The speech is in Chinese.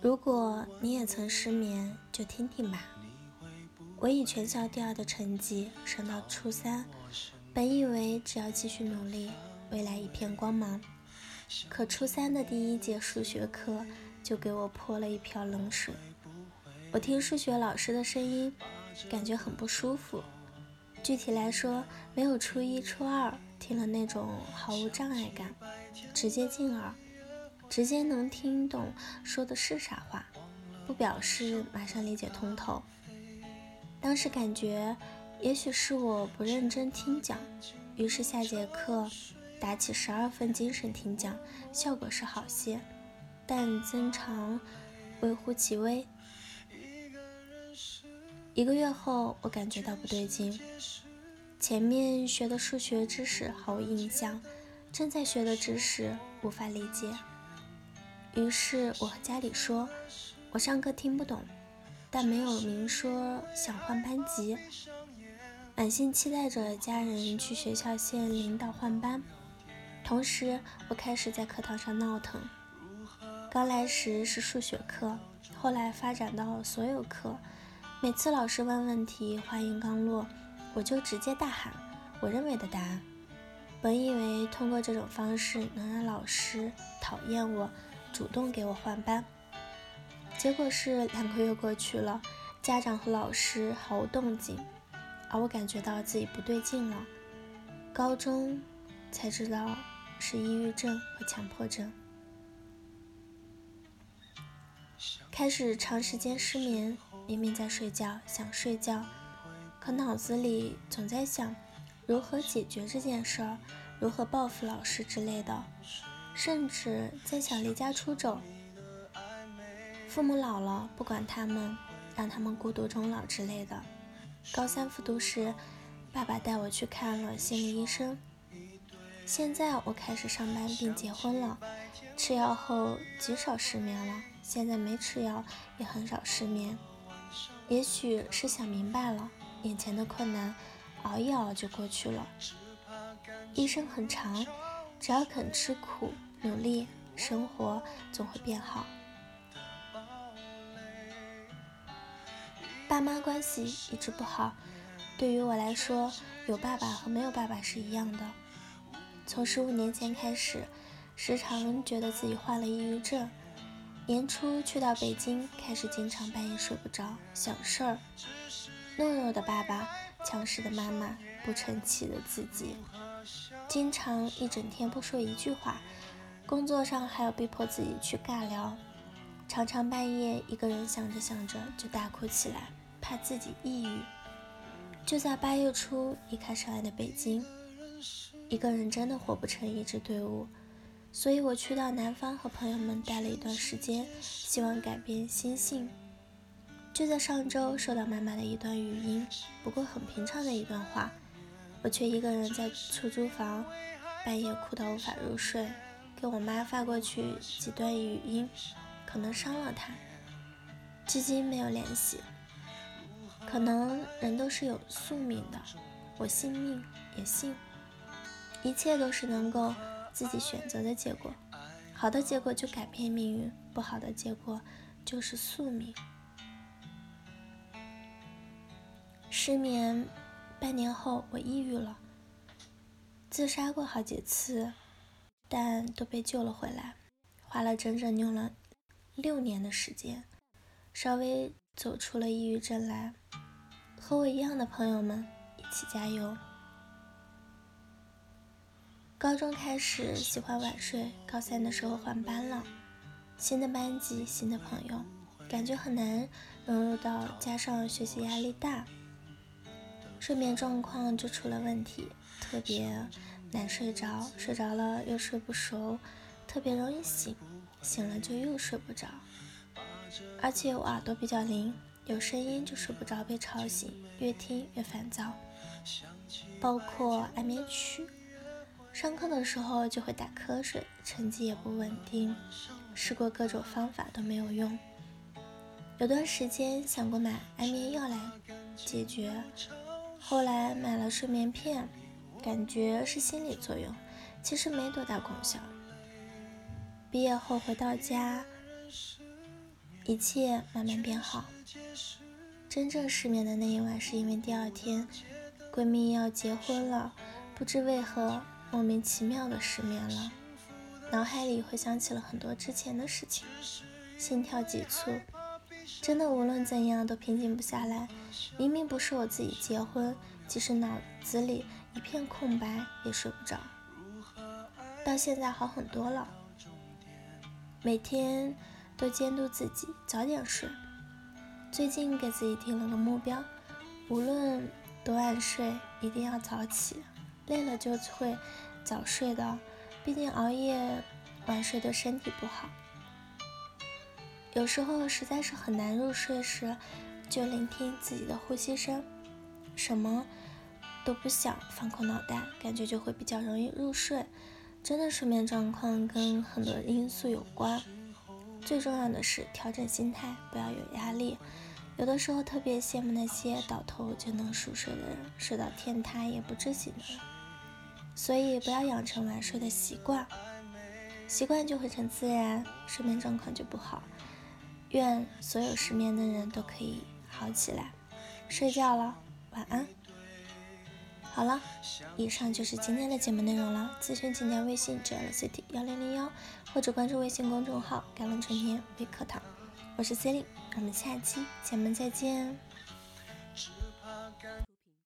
如果你也曾失眠，就听听吧。我以全校第二的成绩升到初三，本以为只要继续努力，未来一片光芒。可初三的第一节数学课就给我泼了一瓢冷水。我听数学老师的声音，感觉很不舒服。具体来说，没有初一、初二听了那种毫无障碍感，直接进耳，直接能听懂说的是啥话，不表示马上理解通透。当时感觉，也许是我不认真听讲，于是下节课。打起十二分精神听讲，效果是好些，但增长微乎其微。一个月后，我感觉到不对劲，前面学的数学知识毫无印象，正在学的知识无法理解。于是我和家里说，我上课听不懂，但没有明说想换班级，满心期待着家人去学校县领导换班。同时，我开始在课堂上闹腾。刚来时是数学课，后来发展到所有课。每次老师问问题，话音刚落，我就直接大喊我认为的答案。本以为通过这种方式能让老师讨厌我，主动给我换班。结果是两个月过去了，家长和老师毫无动静，而我感觉到自己不对劲了。高中才知道。是抑郁症和强迫症，开始长时间失眠，明明在睡觉，想睡觉，可脑子里总在想如何解决这件事儿，如何报复老师之类的，甚至在想离家出走。父母老了，不管他们，让他们孤独终老之类的。高三复读时，爸爸带我去看了心理医生。现在我开始上班并结婚了，吃药后极少失眠了。现在没吃药也很少失眠，也许是想明白了，眼前的困难熬一熬就过去了。一生很长，只要肯吃苦、努力，生活总会变好。爸妈关系一直不好，对于我来说，有爸爸和没有爸爸是一样的。从十五年前开始，时常觉得自己患了抑郁症。年初去到北京，开始经常半夜睡不着，想事儿。懦弱的爸爸，强势的妈妈，不成器的自己，经常一整天不说一句话。工作上还要逼迫自己去尬聊，常常半夜一个人想着想着就大哭起来，怕自己抑郁。就在八月初离开上海的北京。一个人真的活不成一支队伍，所以我去到南方和朋友们待了一段时间，希望改变心性。就在上周收到妈妈的一段语音，不过很平常的一段话，我却一个人在出租房，半夜哭到无法入睡，给我妈发过去几段语音，可能伤了她，至今没有联系。可能人都是有宿命的，我信命也信。一切都是能够自己选择的结果，好的结果就改变命运，不好的结果就是宿命。失眠半年后，我抑郁了，自杀过好几次，但都被救了回来，花了整整用了六年的时间，稍微走出了抑郁症来。和我一样的朋友们，一起加油！高中开始喜欢晚睡，高三的时候换班了，新的班级，新的朋友，感觉很难融入到，加上学习压力大，睡眠状况就出了问题，特别难睡着，睡着了又睡不熟，特别容易醒，醒了就又睡不着，而且我耳朵比较灵，有声音就睡不着，被吵醒，越听越烦躁，包括安眠曲。上课的时候就会打瞌睡，成绩也不稳定，试过各种方法都没有用。有段时间想过买安眠药来解决，后来买了睡眠片，感觉是心理作用，其实没多大功效。毕业后回到家，一切慢慢变好。真正失眠的那一晚，是因为第二天闺蜜要结婚了，不知为何莫名其妙的失眠了，脑海里回想起了很多之前的事情，心跳急促，真的无论怎样都平静不下来。明明不是我自己结婚，即使脑子里一片空白也睡不着。到现在好很多了，每天都监督自己早点睡。最近给自己定了个目标，无论多晚睡，一定要早起。累了就会早睡的，毕竟熬夜晚睡对身体不好。有时候实在是很难入睡时，就聆听自己的呼吸声，什么都不想，放空脑袋，感觉就会比较容易入睡。真的睡眠状况跟很多因素有关，最重要的是调整心态，不要有压力。有的时候特别羡慕那些倒头就能熟睡的人，睡到天塌也不知醒的人。所以不要养成晚睡的习惯，习惯就会成自然，睡眠状况就不好。愿所有失眠的人都可以好起来。睡觉了，晚安。好了，以上就是今天的节目内容了。咨询请加微信 j l c t 幺零零幺，或者关注微信公众号“甘露春天微课堂”。我是 c e l i n e 我们下期节目再见。